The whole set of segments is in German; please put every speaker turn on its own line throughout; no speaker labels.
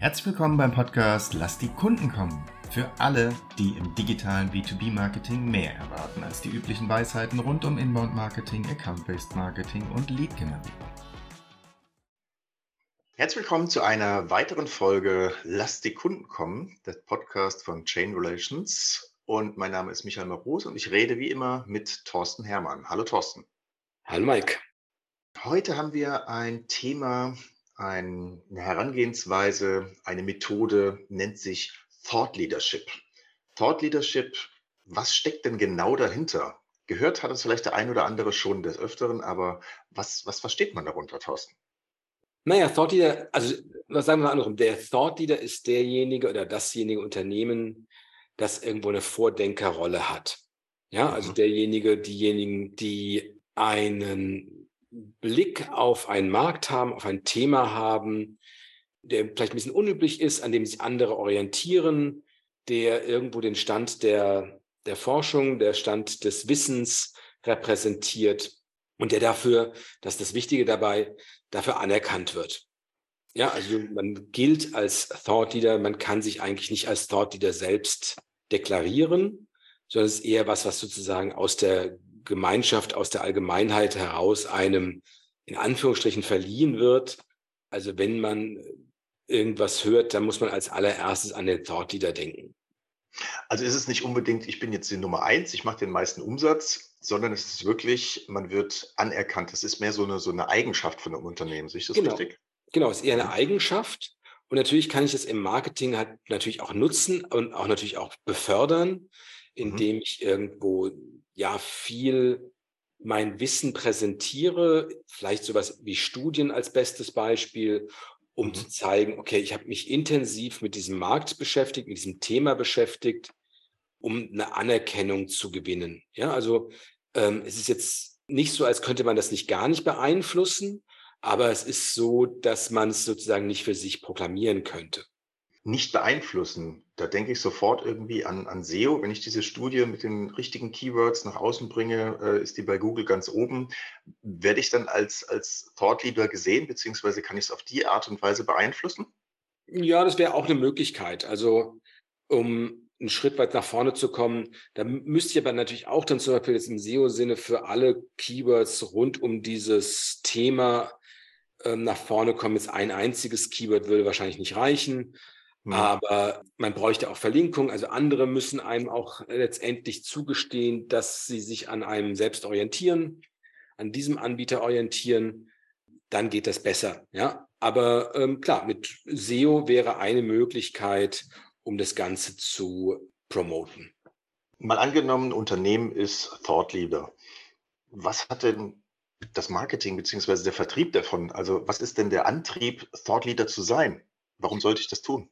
Herzlich willkommen beim Podcast Lass die Kunden kommen. Für alle, die im digitalen B2B-Marketing mehr erwarten als die üblichen Weisheiten rund um Inbound-Marketing, Account-Based Marketing und Lead-Generierung. Herzlich willkommen zu einer weiteren Folge Lass die Kunden kommen, der Podcast von Chain Relations. Und mein Name ist Michael Marus und ich rede wie immer mit Thorsten Hermann. Hallo Thorsten.
Hallo Mike.
Heute haben wir ein Thema, eine Herangehensweise, eine Methode, nennt sich Thought Leadership. Thought Leadership, was steckt denn genau dahinter? Gehört hat es vielleicht der ein oder andere schon des Öfteren, aber was, was versteht man darunter, Thorsten?
Naja, Thought Leader, also was sagen wir andersrum, der Thought Leader ist derjenige oder dasjenige Unternehmen, das irgendwo eine Vordenkerrolle hat. Ja, also mhm. derjenige, diejenigen, die einen Blick auf einen Markt haben, auf ein Thema haben, der vielleicht ein bisschen unüblich ist, an dem sich andere orientieren, der irgendwo den Stand der, der Forschung, der Stand des Wissens repräsentiert und der dafür, das ist das Wichtige dabei, dafür anerkannt wird. Ja, also man gilt als Thought Leader, man kann sich eigentlich nicht als Thought Leader selbst deklarieren, sondern es ist eher was, was sozusagen aus der Gemeinschaft aus der Allgemeinheit heraus einem in Anführungsstrichen verliehen wird. Also wenn man irgendwas hört, dann muss man als allererstes an den Thought Leader denken.
Also ist es nicht unbedingt, ich bin jetzt die Nummer eins, ich mache den meisten Umsatz, sondern es ist wirklich, man wird anerkannt. Das ist mehr so eine, so eine Eigenschaft von einem Unternehmen. Sehe ich das
genau.
richtig?
Genau, es ist eher eine Eigenschaft. Und natürlich kann ich das im Marketing halt natürlich auch nutzen und auch natürlich auch befördern, mhm. indem mhm. ich irgendwo ja viel mein Wissen präsentiere, vielleicht sowas wie Studien als bestes Beispiel, um mhm. zu zeigen, okay, ich habe mich intensiv mit diesem Markt beschäftigt, mit diesem Thema beschäftigt, um eine Anerkennung zu gewinnen. Ja, also ähm, es ist jetzt nicht so, als könnte man das nicht gar nicht beeinflussen, aber es ist so, dass man es sozusagen nicht für sich proklamieren könnte
nicht beeinflussen. Da denke ich sofort irgendwie an, an SEO. Wenn ich diese Studie mit den richtigen Keywords nach außen bringe, äh, ist die bei Google ganz oben. Werde ich dann als, als Thought Leader gesehen, beziehungsweise kann ich es auf die Art und Weise beeinflussen?
Ja, das wäre auch eine Möglichkeit. Also, um einen Schritt weit nach vorne zu kommen, da müsste ich aber natürlich auch dann zum Beispiel jetzt im SEO-Sinne für alle Keywords rund um dieses Thema ähm, nach vorne kommen. Jetzt ein einziges Keyword würde wahrscheinlich nicht reichen. Mhm. Aber man bräuchte auch Verlinkung. Also andere müssen einem auch letztendlich zugestehen, dass sie sich an einem selbst orientieren, an diesem Anbieter orientieren. Dann geht das besser. Ja, aber ähm, klar, mit SEO wäre eine Möglichkeit, um das Ganze zu promoten.
Mal angenommen, Unternehmen ist Thought Leader. Was hat denn das Marketing bzw. der Vertrieb davon? Also was ist denn der Antrieb, Thought Leader zu sein? Warum sollte ich das tun?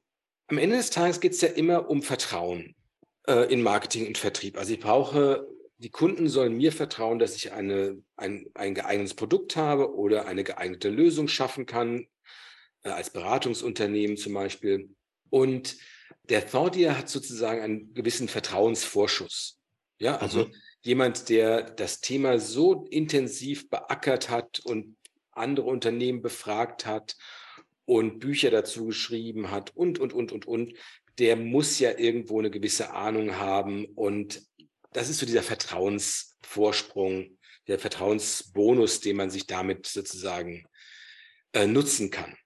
Am Ende des Tages geht es ja immer um Vertrauen äh, in Marketing und Vertrieb. Also ich brauche, die Kunden sollen mir vertrauen, dass ich eine, ein, ein geeignetes Produkt habe oder eine geeignete Lösung schaffen kann, äh, als Beratungsunternehmen zum Beispiel. Und der Thought Leader hat sozusagen einen gewissen Vertrauensvorschuss. Ja, also mhm. jemand, der das Thema so intensiv beackert hat und andere Unternehmen befragt hat und Bücher dazu geschrieben hat und, und, und, und, und, der muss ja irgendwo eine gewisse Ahnung haben. Und das ist so dieser Vertrauensvorsprung, der Vertrauensbonus, den man sich damit sozusagen äh, nutzen kann.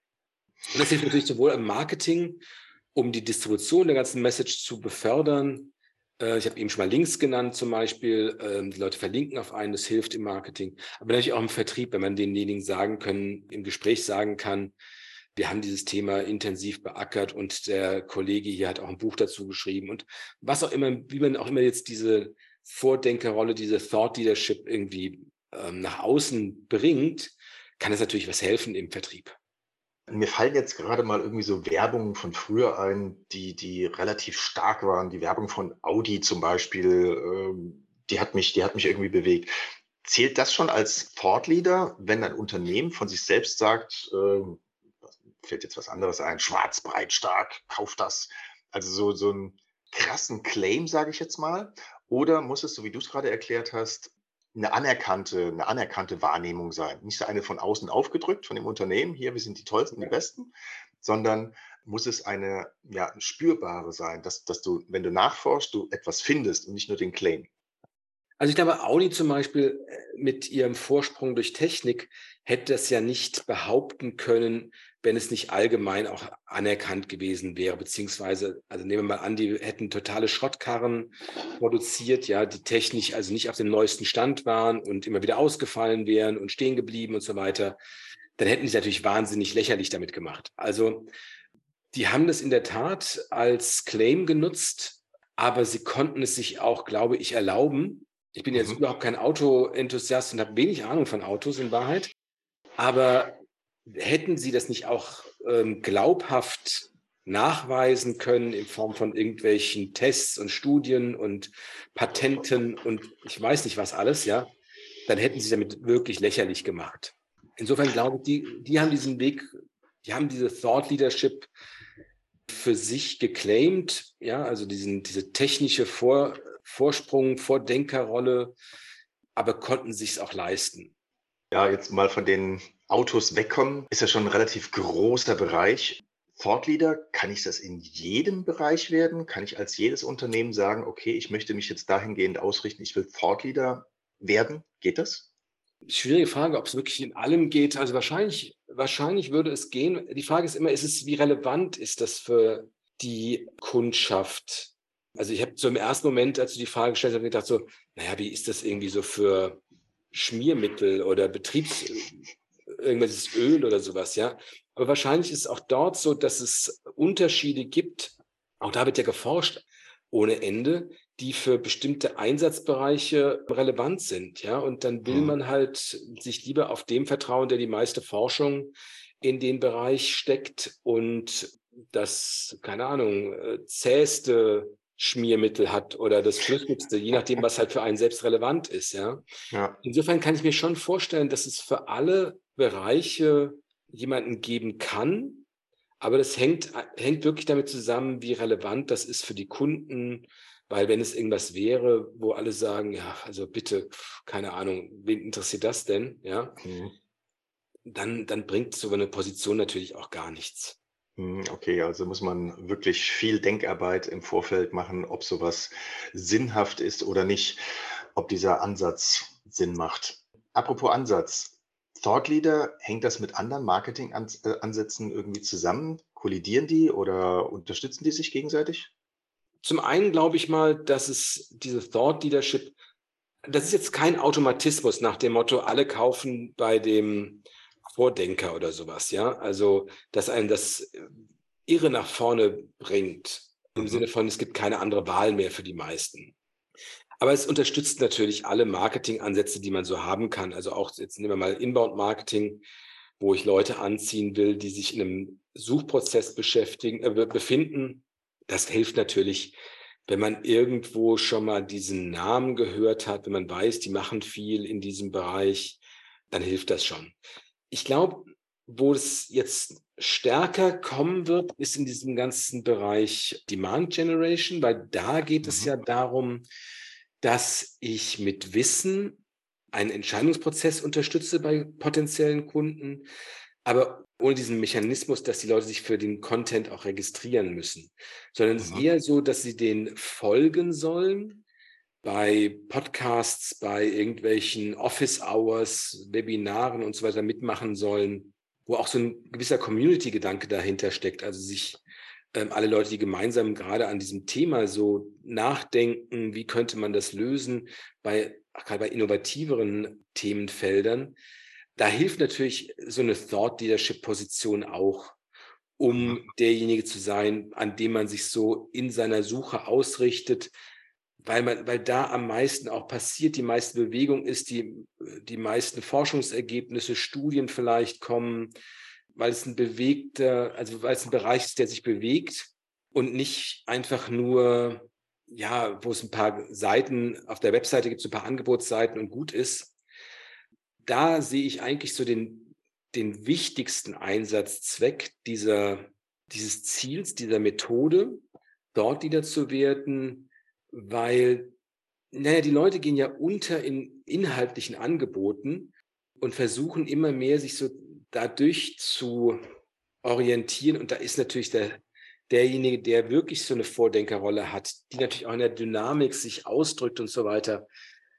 Und das hilft natürlich sowohl im Marketing, um die Distribution der ganzen Message zu befördern. Äh, ich habe eben schon mal Links genannt zum Beispiel. Äh, die Leute verlinken auf einen, das hilft im Marketing. Aber natürlich auch im Vertrieb, wenn man denjenigen sagen können, im Gespräch sagen kann, wir haben dieses Thema intensiv beackert und der Kollege hier hat auch ein Buch dazu geschrieben und was auch immer, wie man auch immer jetzt diese Vordenkerrolle, diese Thought Leadership irgendwie ähm, nach außen bringt, kann es natürlich was helfen im Vertrieb.
Mir fallen jetzt gerade mal irgendwie so Werbungen von früher ein, die, die relativ stark waren. Die Werbung von Audi zum Beispiel, ähm, die hat mich, die hat mich irgendwie bewegt. Zählt das schon als Thought Leader, wenn ein Unternehmen von sich selbst sagt, äh, fällt jetzt was anderes ein, schwarz, breit, stark, kauf das. Also so, so einen krassen Claim, sage ich jetzt mal. Oder muss es, so wie du es gerade erklärt hast, eine anerkannte, eine anerkannte Wahrnehmung sein. Nicht eine von außen aufgedrückt von dem Unternehmen, hier, wir sind die Tollsten, die Besten, sondern muss es eine ja, spürbare sein, dass, dass du, wenn du nachforschst, du etwas findest und nicht nur den Claim.
Also ich glaube, Audi zum Beispiel äh, mit ihrem Vorsprung durch Technik hätte das ja nicht behaupten können, wenn es nicht allgemein auch anerkannt gewesen wäre, beziehungsweise, also nehmen wir mal an, die hätten totale Schrottkarren produziert, ja, die technisch also nicht auf dem neuesten Stand waren und immer wieder ausgefallen wären und stehen geblieben und so weiter, dann hätten sie natürlich wahnsinnig lächerlich damit gemacht. Also die haben das in der Tat als Claim genutzt, aber sie konnten es sich auch, glaube ich, erlauben. Ich bin jetzt mhm. überhaupt kein Auto-Enthusiast und habe wenig Ahnung von Autos in Wahrheit. Aber hätten Sie das nicht auch ähm, glaubhaft nachweisen können in Form von irgendwelchen Tests und Studien und Patenten und ich weiß nicht was alles, ja, dann hätten sie damit wirklich lächerlich gemacht. Insofern glaube ich, die, die haben diesen Weg, die haben diese Thought Leadership für sich geclaimed, ja, also diesen, diese technische Vor, Vorsprung, Vordenkerrolle, aber konnten sich es auch leisten.
Ja, jetzt mal von den Autos wegkommen, ist ja schon ein relativ großer Bereich. Thought Leader, kann ich das in jedem Bereich werden? Kann ich als jedes Unternehmen sagen, okay, ich möchte mich jetzt dahingehend ausrichten, ich will Thought Leader werden? Geht das?
Schwierige Frage, ob es wirklich in allem geht. Also wahrscheinlich, wahrscheinlich würde es gehen. Die Frage ist immer, ist es, wie relevant ist das für die Kundschaft? Also ich habe so im ersten Moment, als du die Frage gestellt hast, gedacht so, naja, wie ist das irgendwie so für Schmiermittel oder Betriebs, irgendwelches Öl oder sowas, ja. Aber wahrscheinlich ist es auch dort so, dass es Unterschiede gibt. Auch da wird ja geforscht ohne Ende, die für bestimmte Einsatzbereiche relevant sind, ja. Und dann will mhm. man halt sich lieber auf dem vertrauen, der die meiste Forschung in den Bereich steckt und das, keine Ahnung, äh, zähste Schmiermittel hat oder das flüssigste, je nachdem, was halt für einen selbst relevant ist. Ja? ja? Insofern kann ich mir schon vorstellen, dass es für alle Bereiche jemanden geben kann, aber das hängt, hängt wirklich damit zusammen, wie relevant das ist für die Kunden, weil wenn es irgendwas wäre, wo alle sagen, ja, also bitte, keine Ahnung, wen interessiert das denn? Ja, mhm. dann, dann bringt so eine Position natürlich auch gar nichts.
Hm, okay, also muss man wirklich viel Denkarbeit im Vorfeld machen, ob sowas sinnhaft ist oder nicht, ob dieser Ansatz Sinn macht. Apropos Ansatz, Thought Leader, hängt das mit anderen Marketingansätzen irgendwie zusammen? Kollidieren die oder unterstützen die sich gegenseitig?
Zum einen glaube ich mal, dass es diese Thought Leadership, das ist jetzt kein Automatismus nach dem Motto, alle kaufen bei dem Vordenker oder sowas, ja. Also, dass einem das äh, irre nach vorne bringt, im mhm. Sinne von, es gibt keine andere Wahl mehr für die meisten. Aber es unterstützt natürlich alle Marketingansätze, die man so haben kann. Also auch, jetzt nehmen wir mal Inbound-Marketing, wo ich Leute anziehen will, die sich in einem Suchprozess beschäftigen, äh, befinden. Das hilft natürlich, wenn man irgendwo schon mal diesen Namen gehört hat, wenn man weiß, die machen viel in diesem Bereich, dann hilft das schon. Ich glaube, wo es jetzt stärker kommen wird, ist in diesem ganzen Bereich Demand Generation, weil da geht mhm. es ja darum, dass ich mit Wissen einen Entscheidungsprozess unterstütze bei potenziellen Kunden, aber ohne diesen Mechanismus, dass die Leute sich für den Content auch registrieren müssen, sondern es ist eher so, dass sie den folgen sollen bei Podcasts, bei irgendwelchen Office Hours, Webinaren und so weiter mitmachen sollen, wo auch so ein gewisser Community-Gedanke dahinter steckt. Also sich alle Leute, die gemeinsam gerade an diesem Thema so nachdenken, wie könnte man das lösen, bei, gerade bei innovativeren Themenfeldern, da hilft natürlich so eine Thought Leadership Position auch, um derjenige zu sein, an dem man sich so in seiner Suche ausrichtet, weil, man, weil da am meisten auch passiert, die meiste Bewegung ist, die, die meisten Forschungsergebnisse, Studien vielleicht kommen, weil es ein bewegter, also weil es ein Bereich ist, der sich bewegt und nicht einfach nur, ja, wo es ein paar Seiten auf der Webseite gibt, so ein paar Angebotsseiten und gut ist. Da sehe ich eigentlich so den, den wichtigsten Einsatzzweck dieser, dieses Ziels, dieser Methode, dort wieder zu werden, weil naja, die Leute gehen ja unter in inhaltlichen Angeboten und versuchen immer mehr, sich so dadurch zu orientieren. Und da ist natürlich der, derjenige, der wirklich so eine Vordenkerrolle hat, die natürlich auch in der Dynamik sich ausdrückt und so weiter,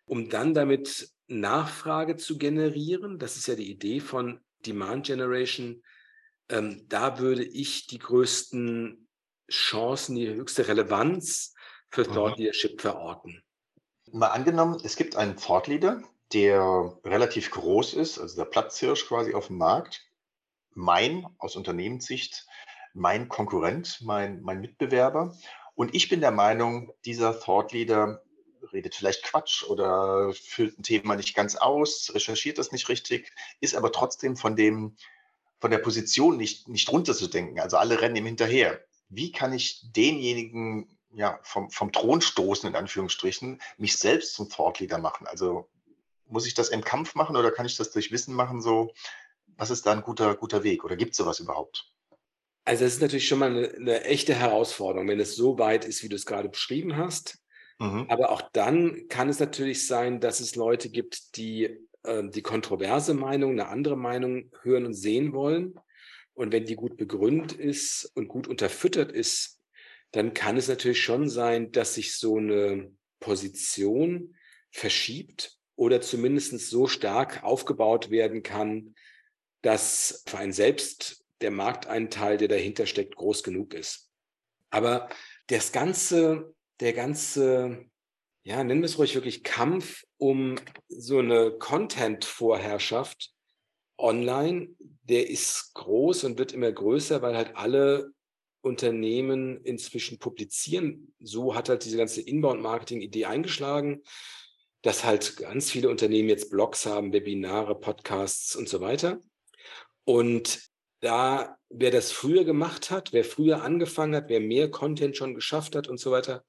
um dann damit Nachfrage zu generieren. Das ist ja die Idee von Demand Generation. Ähm, da würde ich die größten Chancen, die höchste Relevanz für mhm. Thought Leadership verorten.
Mal angenommen, es gibt einen Thought Leader, der relativ groß ist, also der Platzhirsch quasi auf dem Markt. Mein, aus Unternehmenssicht, mein Konkurrent, mein, mein Mitbewerber. Und ich bin der Meinung, dieser Thought Leader redet vielleicht Quatsch oder füllt ein Thema nicht ganz aus, recherchiert das nicht richtig, ist aber trotzdem von dem, von der Position nicht, nicht runterzudenken. Also alle rennen ihm hinterher. Wie kann ich denjenigen ja, vom, vom Thron stoßen, in Anführungsstrichen, mich selbst zum Thought Leader machen? Also muss ich das im Kampf machen oder kann ich das durch Wissen machen? So, was ist da ein guter, guter Weg oder gibt es sowas überhaupt?
Also es ist natürlich schon mal eine, eine, echte Herausforderung, wenn es so weit ist, wie du es gerade beschrieben hast. Mhm. Aber auch dann kann es natürlich sein, dass es Leute gibt, die äh, die kontroverse Meinung, eine andere Meinung hören und sehen wollen. Und wenn die gut begründet ist und gut unterfüttert ist, dann kann es natürlich schon sein, dass sich so eine Position verschiebt oder zumindest so stark aufgebaut werden kann, dass für einen selbst der Markteinteil, der dahinter steckt, groß genug ist. Aber das ganze der ganze, ja, nennen wir es ruhig wirklich Kampf um so eine Content-Vorherrschaft online, der ist groß und wird immer größer, weil halt alle Unternehmen inzwischen publizieren. So hat halt diese ganze Inbound-Marketing-Idee eingeschlagen, dass halt ganz viele Unternehmen jetzt Blogs haben, Webinare, Podcasts und so weiter. Und da, wer das früher gemacht hat, wer früher angefangen hat, wer mehr Content schon geschafft hat und so weiter,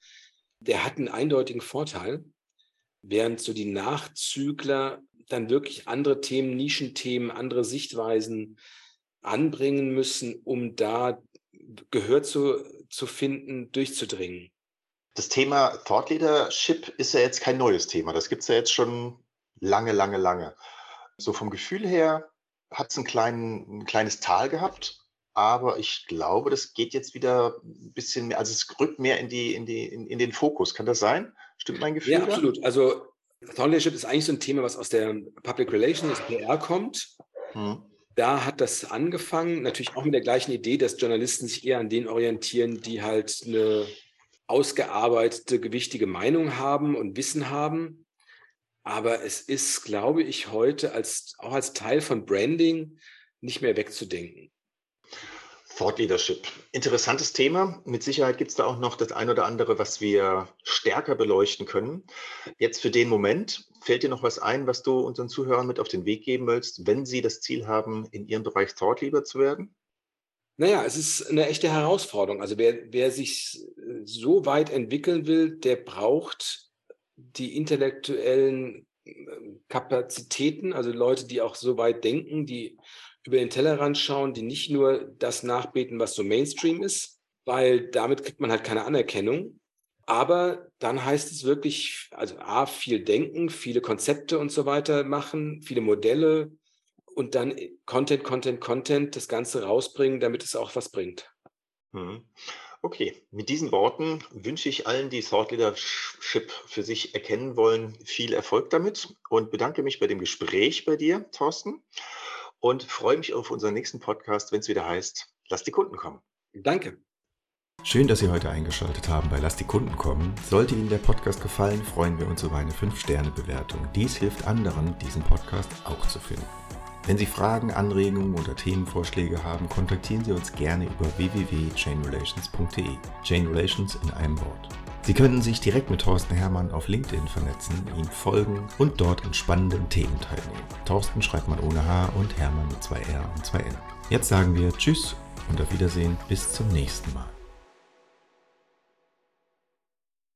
der hat einen eindeutigen Vorteil, während so die Nachzügler dann wirklich andere Themen, Nischenthemen, andere Sichtweisen anbringen müssen, um da Gehör zu, zu finden, durchzudringen.
Das Thema Thought Leadership ist ja jetzt kein neues Thema. Das gibt es ja jetzt schon lange, lange, lange. So vom Gefühl her hat es ein, ein kleines Tal gehabt, aber ich glaube, das geht jetzt wieder ein bisschen mehr, also es rückt mehr in, die, in, die, in, in den Fokus. Kann das sein? Stimmt mein Gefühl?
Ja, absolut. Also Thought Leadership ist eigentlich so ein Thema, was aus der Public Relations, PR kommt. Hm. Da hat das angefangen, natürlich auch mit der gleichen Idee, dass Journalisten sich eher an denen orientieren, die halt eine ausgearbeitete, gewichtige Meinung haben und Wissen haben. Aber es ist, glaube ich, heute als, auch als Teil von Branding nicht mehr wegzudenken.
Thought Leadership. Interessantes Thema. Mit Sicherheit gibt es da auch noch das ein oder andere, was wir stärker beleuchten können. Jetzt für den Moment, fällt dir noch was ein, was du unseren Zuhörern mit auf den Weg geben willst, wenn sie das Ziel haben, in ihrem Bereich Thought Leader zu werden?
Naja, es ist eine echte Herausforderung. Also wer, wer sich so weit entwickeln will, der braucht die intellektuellen ähm, Kapazitäten, also Leute, die auch so weit denken, die über den Tellerrand schauen, die nicht nur das nachbeten, was so Mainstream ist, weil damit kriegt man halt keine Anerkennung. Aber dann heißt es wirklich, also A, viel denken, viele Konzepte und so weiter machen, viele Modelle und dann Content, Content, Content, das Ganze rausbringen, damit es auch was bringt.
Mhm. Okay, mit diesen Worten wünsche ich allen, die Thought Leadership für sich erkennen wollen, viel Erfolg damit und bedanke mich bei dem Gespräch bei dir, Thorsten, und freue mich auf unseren nächsten Podcast, wenn es wieder heißt, lass die Kunden kommen.
Danke.
Schön, dass Sie heute eingeschaltet haben bei Lass die Kunden kommen. Sollte Ihnen der Podcast gefallen, freuen wir uns über eine 5-Sterne-Bewertung. Dies hilft anderen, diesen Podcast auch zu finden. Wenn Sie Fragen, Anregungen oder Themenvorschläge haben, kontaktieren Sie uns gerne über www.chainrelations.de. Chain Relations in einem Wort. Sie können sich direkt mit Thorsten Hermann auf LinkedIn vernetzen, ihm folgen und dort an spannenden Themen teilnehmen. Thorsten schreibt man ohne H und Hermann mit zwei R und zwei N. Jetzt sagen wir Tschüss und auf Wiedersehen bis zum nächsten Mal.